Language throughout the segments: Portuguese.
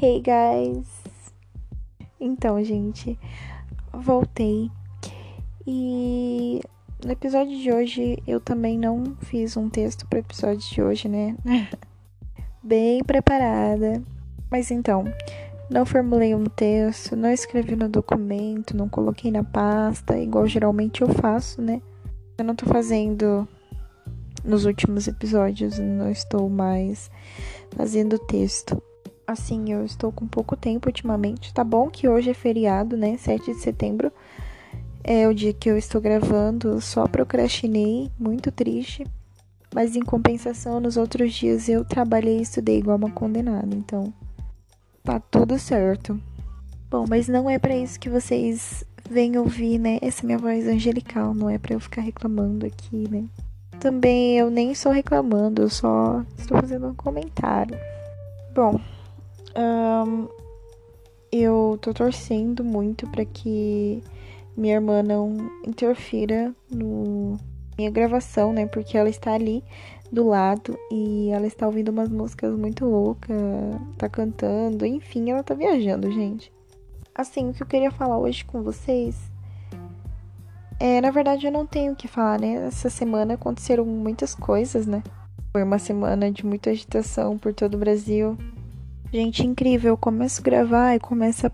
Hey guys! Então, gente, voltei e no episódio de hoje eu também não fiz um texto para o episódio de hoje, né? Bem preparada. Mas então, não formulei um texto, não escrevi no documento, não coloquei na pasta, igual geralmente eu faço, né? Eu não tô fazendo nos últimos episódios, não estou mais fazendo texto. Assim, eu estou com pouco tempo ultimamente. Tá bom que hoje é feriado, né? 7 de setembro é o dia que eu estou gravando. Só procrastinei, muito triste. Mas em compensação, nos outros dias eu trabalhei e estudei igual uma condenada. Então, tá tudo certo. Bom, mas não é para isso que vocês vêm ouvir, né? Essa minha voz angelical. Não é para eu ficar reclamando aqui, né? Também eu nem estou reclamando, eu só estou fazendo um comentário. Bom, um, eu tô torcendo muito para que minha irmã não interfira no minha gravação, né? Porque ela está ali do lado e ela está ouvindo umas músicas muito loucas, tá cantando, enfim, ela tá viajando, gente. Assim, o que eu queria falar hoje com vocês é, na verdade eu não tenho o que falar, né? Essa semana aconteceram muitas coisas, né? Foi uma semana de muita agitação por todo o Brasil. Gente, incrível. Eu começo a gravar e começa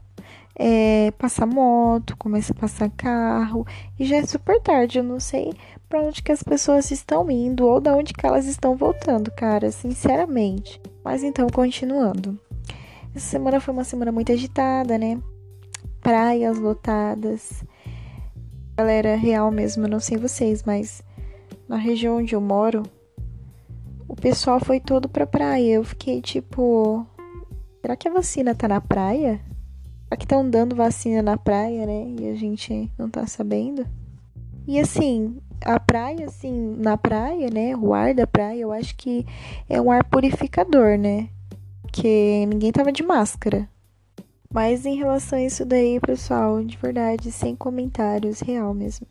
é, passar moto, começa a passar carro. E já é super tarde. Eu não sei para onde que as pessoas estão indo ou da onde que elas estão voltando, cara. Sinceramente. Mas então, continuando. Essa semana foi uma semana muito agitada, né? Praias lotadas. Galera, real mesmo, eu não sei vocês, mas na região onde eu moro, o pessoal foi todo pra praia. Eu fiquei tipo, Será que a vacina tá na praia? Será que estão dando vacina na praia, né? E a gente não tá sabendo? E assim, a praia, assim, na praia, né? O ar da praia, eu acho que é um ar purificador, né? Porque ninguém tava de máscara. Mas em relação a isso daí, pessoal, de verdade, sem comentários, real mesmo.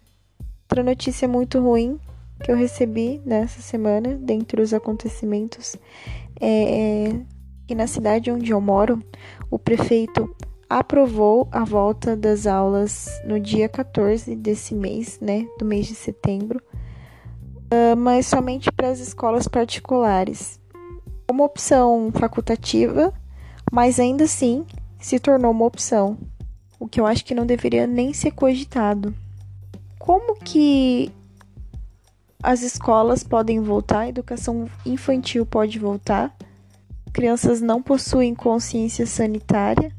Outra notícia muito ruim que eu recebi nessa semana, dentre os acontecimentos, é que na cidade onde eu moro, o prefeito aprovou a volta das aulas no dia 14 desse mês, né, do mês de setembro, uh, mas somente para as escolas particulares. Uma opção facultativa, mas ainda assim se tornou uma opção, o que eu acho que não deveria nem ser cogitado. Como que as escolas podem voltar, a educação infantil pode voltar? Crianças não possuem consciência sanitária,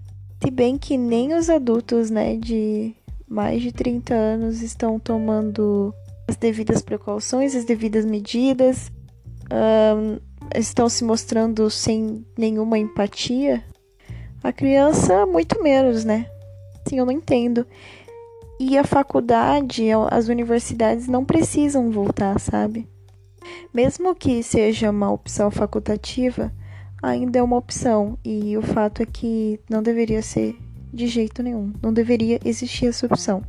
se bem que nem os adultos, né, de mais de 30 anos estão tomando as devidas precauções, as devidas medidas, um, estão se mostrando sem nenhuma empatia. A criança, muito menos, né? Sim, eu não entendo. E a faculdade, as universidades não precisam voltar, sabe? Mesmo que seja uma opção facultativa, ainda é uma opção e o fato é que não deveria ser de jeito nenhum, não deveria existir essa opção.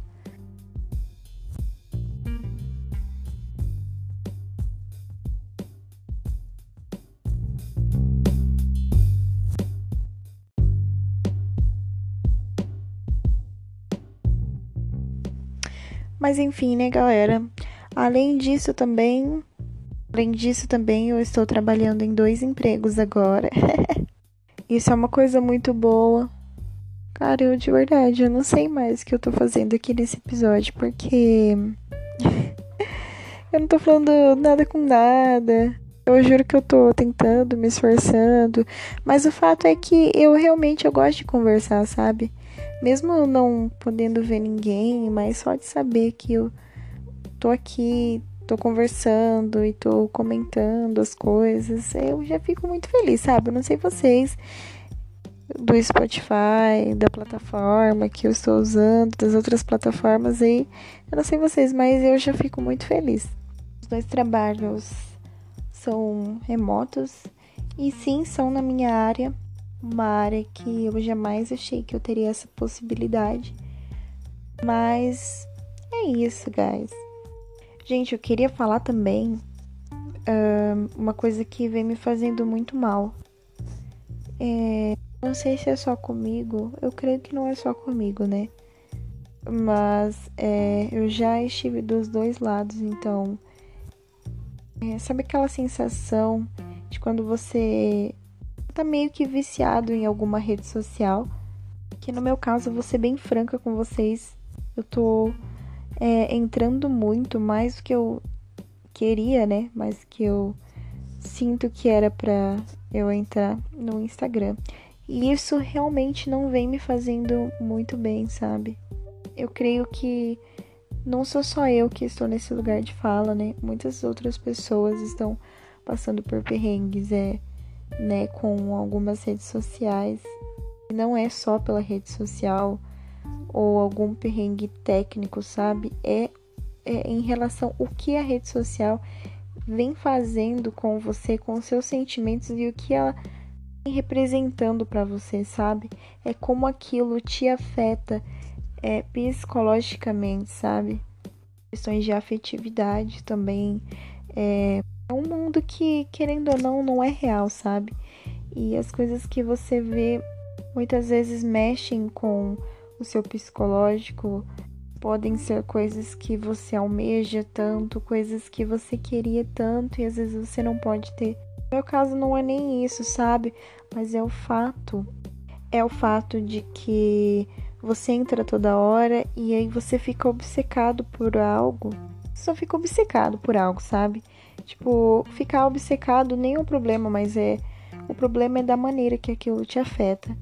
Mas enfim, né, galera? Além disso também Além disso, também eu estou trabalhando em dois empregos agora. Isso é uma coisa muito boa. Cara, eu de verdade, eu não sei mais o que eu tô fazendo aqui nesse episódio, porque eu não tô falando nada com nada. Eu juro que eu tô tentando, me esforçando, mas o fato é que eu realmente eu gosto de conversar, sabe? Mesmo não podendo ver ninguém, mas só de saber que eu tô aqui tô conversando e tô comentando as coisas, eu já fico muito feliz, sabe? Eu não sei vocês do Spotify, da plataforma que eu estou usando, das outras plataformas aí, eu não sei vocês, mas eu já fico muito feliz. Os dois trabalhos são remotos e sim são na minha área, uma área que eu jamais achei que eu teria essa possibilidade. Mas é isso, guys. Gente, eu queria falar também uh, uma coisa que vem me fazendo muito mal. É, Não sei se é só comigo, eu creio que não é só comigo, né? Mas é, eu já estive dos dois lados, então. É, sabe aquela sensação de quando você tá meio que viciado em alguma rede social? Que no meu caso, vou ser bem franca com vocês, eu tô é, entrando muito, mais do que eu queria, né? Mais que eu sinto que era pra eu entrar no Instagram. E isso realmente não vem me fazendo muito bem, sabe? Eu creio que não sou só eu que estou nesse lugar de fala, né? Muitas outras pessoas estão passando por perrengues, é, né, com algumas redes sociais. Não é só pela rede social ou algum perrengue técnico, sabe? É, é em relação ao que a rede social vem fazendo com você, com seus sentimentos e o que ela representando para você, sabe? É como aquilo te afeta é, psicologicamente, sabe? Questões de afetividade também. É, é um mundo que, querendo ou não, não é real, sabe? E as coisas que você vê muitas vezes mexem com o seu psicológico. Podem ser coisas que você almeja tanto, coisas que você queria tanto e às vezes você não pode ter meu caso não é nem isso, sabe? Mas é o fato. É o fato de que você entra toda hora e aí você fica obcecado por algo. Só fica obcecado por algo, sabe? Tipo, ficar obcecado nem é um problema, mas é. O problema é da maneira que aquilo te afeta.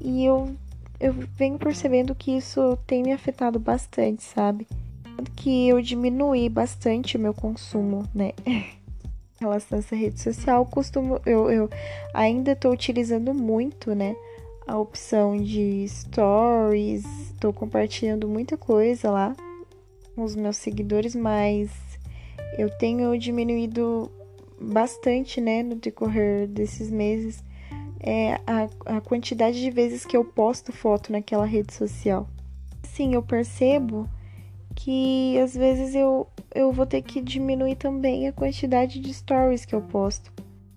E eu, eu venho percebendo que isso tem me afetado bastante, sabe? Que eu diminui bastante o meu consumo, né? relação a essa rede social, costumo, eu, eu ainda estou utilizando muito, né? A opção de stories, estou compartilhando muita coisa lá com os meus seguidores, mas eu tenho diminuído bastante, né, no decorrer desses meses, é a, a quantidade de vezes que eu posto foto naquela rede social. Sim, eu percebo que às vezes eu, eu vou ter que diminuir também a quantidade de stories que eu posto.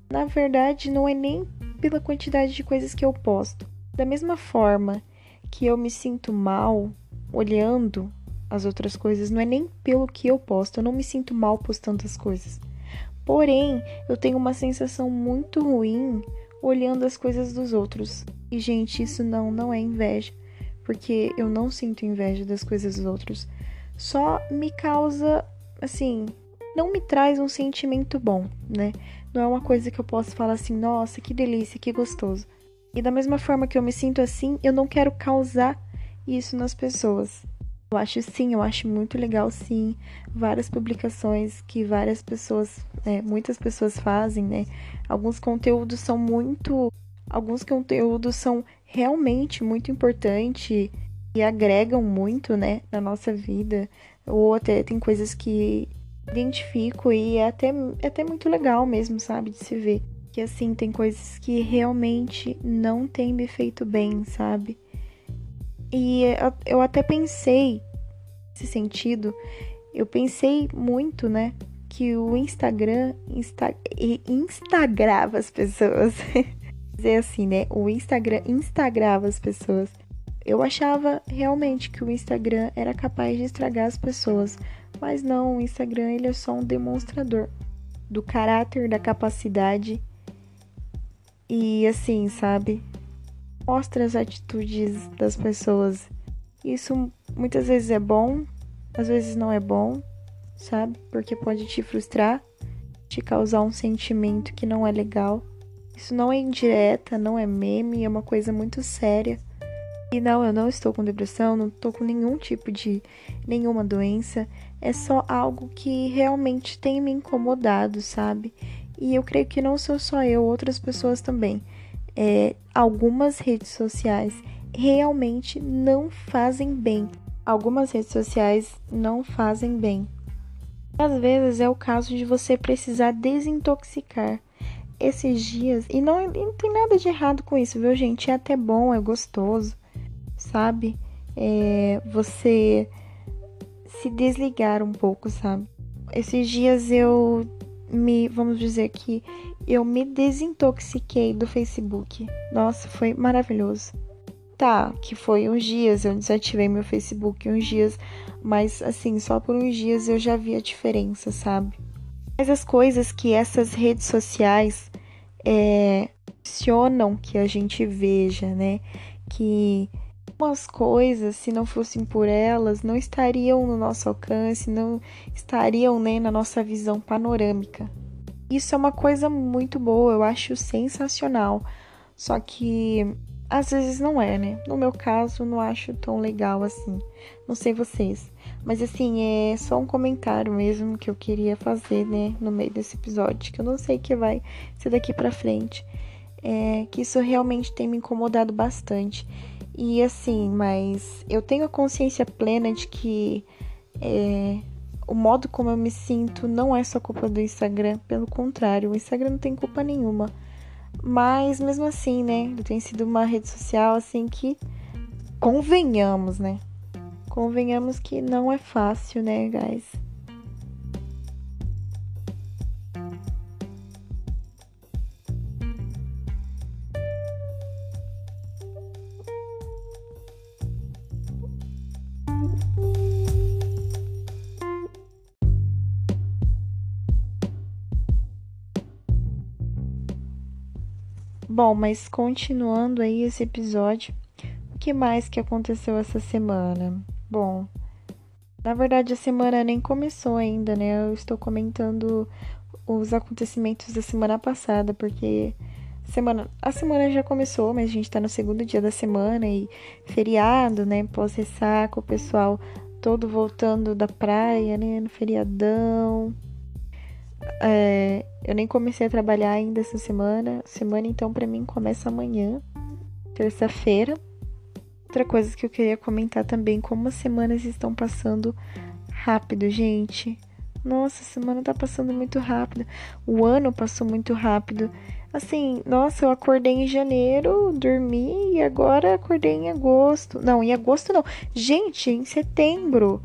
Na verdade, não é nem pela quantidade de coisas que eu posto. Da mesma forma que eu me sinto mal olhando as outras coisas, não é nem pelo que eu posto, eu não me sinto mal postando as coisas. Porém, eu tenho uma sensação muito ruim olhando as coisas dos outros. E gente, isso não não é inveja, porque eu não sinto inveja das coisas dos outros só me causa, assim, não me traz um sentimento bom, né? Não é uma coisa que eu posso falar assim, nossa, que delícia, que gostoso. E da mesma forma que eu me sinto assim, eu não quero causar isso nas pessoas. Eu acho sim, eu acho muito legal sim, várias publicações que várias pessoas, é, muitas pessoas fazem, né? Alguns conteúdos são muito, alguns conteúdos são realmente muito importantes e agregam muito, né, na nossa vida, ou até tem coisas que identifico e é até, é até muito legal mesmo, sabe, de se ver. Que assim, tem coisas que realmente não tem me feito bem, sabe? E eu até pensei nesse sentido, eu pensei muito, né, que o Instagram insta, instagrava as pessoas. Dizer assim, né? O Instagram instagrava as pessoas. Eu achava realmente que o Instagram era capaz de estragar as pessoas, mas não, o Instagram ele é só um demonstrador do caráter, da capacidade e assim, sabe? Mostra as atitudes das pessoas. Isso muitas vezes é bom, às vezes não é bom, sabe? Porque pode te frustrar, te causar um sentimento que não é legal. Isso não é indireta, não é meme, é uma coisa muito séria. E não, eu não estou com depressão, não estou com nenhum tipo de nenhuma doença. É só algo que realmente tem me incomodado, sabe? E eu creio que não sou só eu, outras pessoas também. É, algumas redes sociais realmente não fazem bem. Algumas redes sociais não fazem bem. Às vezes é o caso de você precisar desintoxicar esses dias. E não, não tem nada de errado com isso, viu, gente? É até bom, é gostoso sabe? É, você se desligar um pouco, sabe? Esses dias eu me, vamos dizer que eu me desintoxiquei do Facebook. Nossa, foi maravilhoso. Tá, que foi uns dias, eu desativei meu Facebook uns dias, mas assim, só por uns dias eu já vi a diferença, sabe? Mas as coisas que essas redes sociais é, funcionam que a gente veja, né? Que algumas coisas, se não fossem por elas, não estariam no nosso alcance, não estariam né, na nossa visão panorâmica. Isso é uma coisa muito boa, eu acho sensacional. Só que às vezes não é, né? No meu caso, não acho tão legal assim. Não sei vocês. Mas assim, é só um comentário mesmo que eu queria fazer, né, no meio desse episódio, que eu não sei que vai ser daqui para frente. É que isso realmente tem me incomodado bastante. E assim, mas eu tenho a consciência plena de que é, o modo como eu me sinto não é só culpa do Instagram, pelo contrário, o Instagram não tem culpa nenhuma. Mas mesmo assim, né, tem sido uma rede social assim que convenhamos, né? Convenhamos que não é fácil, né, guys? Bom, mas continuando aí esse episódio, o que mais que aconteceu essa semana? Bom, na verdade a semana nem começou ainda, né? Eu estou comentando os acontecimentos da semana passada, porque semana, a semana já começou, mas a gente tá no segundo dia da semana e feriado, né? Pós-ressaca, o pessoal todo voltando da praia, né? No feriadão. É, eu nem comecei a trabalhar ainda essa semana. Semana, então, para mim começa amanhã, terça-feira. Outra coisa que eu queria comentar também, como as semanas estão passando rápido, gente. Nossa, a semana tá passando muito rápido. O ano passou muito rápido. Assim, nossa, eu acordei em janeiro, dormi e agora acordei em agosto. Não, em agosto não. Gente, em setembro.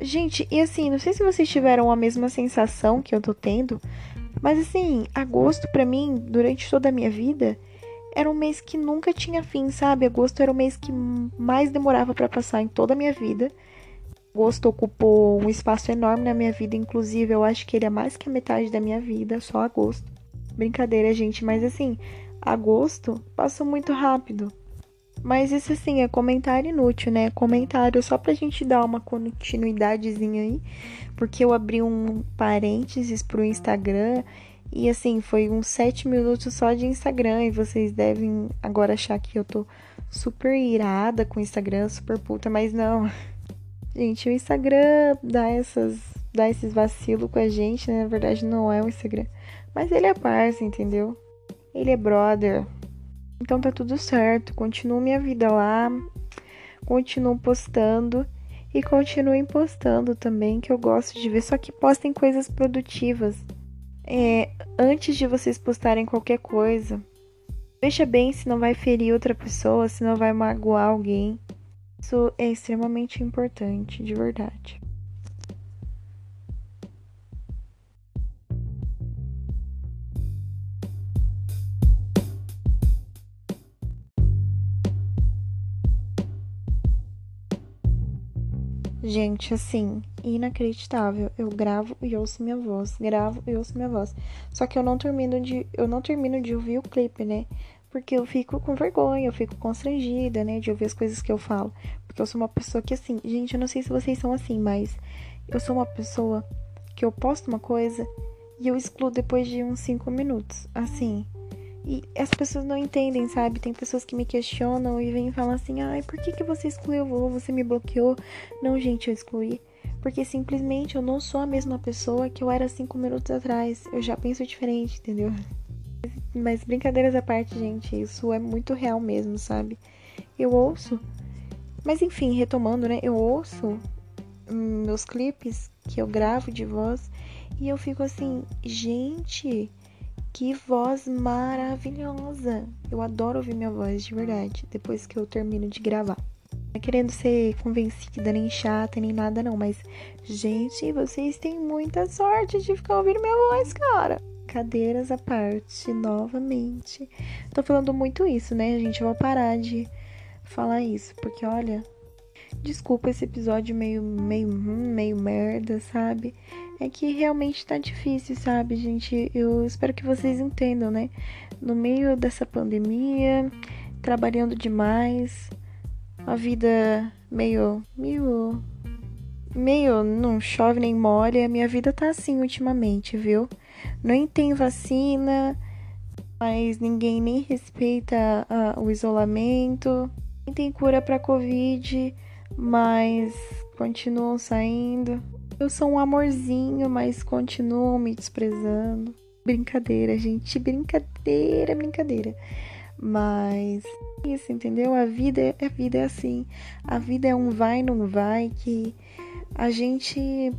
Gente, e assim, não sei se vocês tiveram a mesma sensação que eu tô tendo, mas assim, agosto para mim, durante toda a minha vida, era um mês que nunca tinha fim, sabe? Agosto era o mês que mais demorava para passar em toda a minha vida. Agosto ocupou um espaço enorme na minha vida, inclusive eu acho que ele é mais que a metade da minha vida, só agosto. Brincadeira, gente, mas assim, agosto passou muito rápido. Mas isso assim é comentário inútil, né? Comentário só pra gente dar uma continuidadezinha aí, porque eu abri um parênteses pro Instagram e assim, foi uns 7 minutos só de Instagram e vocês devem agora achar que eu tô super irada com o Instagram, super puta, mas não. Gente, o Instagram dá essas dá esses vacilos com a gente, né? Na verdade não é o Instagram, mas ele é parça, entendeu? Ele é brother. Então tá tudo certo, continuo minha vida lá, continuo postando e continuem postando também, que eu gosto de ver, só que postem coisas produtivas. É, antes de vocês postarem qualquer coisa, veja bem se não vai ferir outra pessoa, se não vai magoar alguém. Isso é extremamente importante, de verdade. Gente, assim, inacreditável. Eu gravo e ouço minha voz, gravo e ouço minha voz. Só que eu não termino de eu não termino de ouvir o clipe, né? Porque eu fico com vergonha, eu fico constrangida, né, de ouvir as coisas que eu falo. Porque eu sou uma pessoa que assim, gente, eu não sei se vocês são assim, mas eu sou uma pessoa que eu posto uma coisa e eu excluo depois de uns 5 minutos. Assim, e as pessoas não entendem, sabe? Tem pessoas que me questionam e vêm falar assim: ai, por que, que você excluiu? Você me bloqueou? Não, gente, eu excluí. Porque simplesmente eu não sou a mesma pessoa que eu era cinco minutos atrás. Eu já penso diferente, entendeu? Mas brincadeiras à parte, gente, isso é muito real mesmo, sabe? Eu ouço. Mas enfim, retomando, né? Eu ouço meus clipes que eu gravo de voz e eu fico assim, gente, que voz maravilhosa! Eu adoro ouvir minha voz de verdade depois que eu termino de gravar. Não é querendo ser convencida, nem chata, nem nada, não. Mas, gente, vocês têm muita sorte de ficar ouvindo minha voz, cara. Cadeiras à parte, novamente. Tô falando muito isso, né, gente? Eu vou parar de falar isso, porque olha, desculpa esse episódio meio meio meio merda, sabe? É que realmente tá difícil, sabe, gente? Eu espero que vocês entendam, né? No meio dessa pandemia, trabalhando demais, a vida meio meio meio não chove nem molha, a minha vida tá assim ultimamente, viu? Nem tem vacina, mas ninguém nem respeita uh, o isolamento. Nem tem cura para Covid, mas continuam saindo. Eu sou um amorzinho, mas continuam me desprezando. Brincadeira, gente, brincadeira, brincadeira. Mas isso, entendeu? A vida é a vida é assim. A vida é um vai não vai que a gente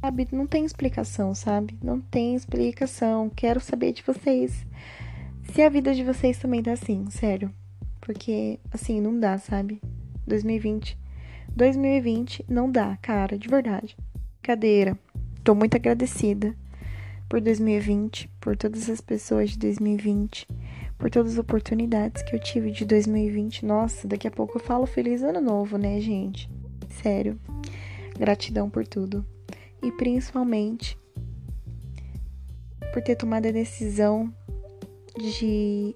sabe, não tem explicação, sabe? Não tem explicação. Quero saber de vocês. Se a vida de vocês também tá assim, sério. Porque, assim, não dá, sabe? 2020. 2020 não dá, cara, de verdade. Cadeira. Tô muito agradecida por 2020, por todas as pessoas de 2020, por todas as oportunidades que eu tive de 2020. Nossa, daqui a pouco eu falo feliz ano novo, né, gente? Sério. Gratidão por tudo e principalmente por ter tomado a decisão de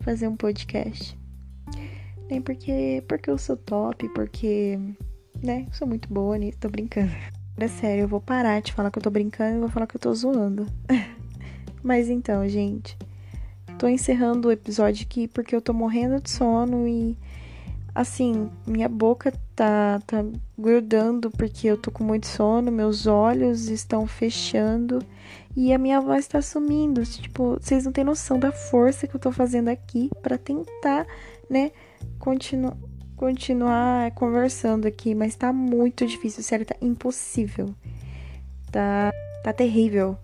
fazer um podcast. Nem porque, porque eu sou top, porque, né, sou muito boa nisso, tô brincando. É sério, eu vou parar de falar que eu tô brincando e vou falar que eu tô zoando. Mas então, gente, tô encerrando o episódio aqui porque eu tô morrendo de sono e assim, minha boca tá, tá grudando porque eu tô com muito sono, meus olhos estão fechando e a minha voz tá sumindo. Tipo, vocês não têm noção da força que eu tô fazendo aqui para tentar, né, continu continuar conversando aqui, mas tá muito difícil, sério, tá impossível. Tá, tá terrível.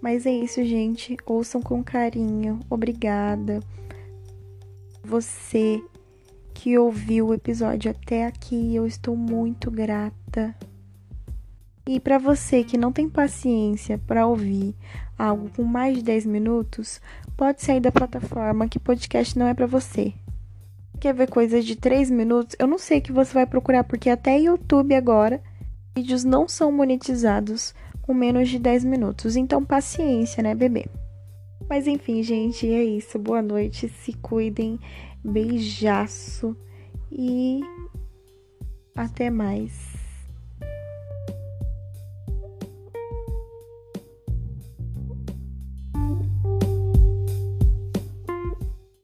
Mas é isso, gente. Ouçam com carinho. Obrigada. Você que ouviu o episódio até aqui. Eu estou muito grata. E para você que não tem paciência para ouvir algo com mais de 10 minutos, pode sair da plataforma que podcast não é para você. Quer ver coisas de 3 minutos? Eu não sei que você vai procurar porque até YouTube agora vídeos não são monetizados com menos de 10 minutos. Então paciência, né, bebê? Mas enfim, gente, é isso. Boa noite, se cuidem beijaço e até mais.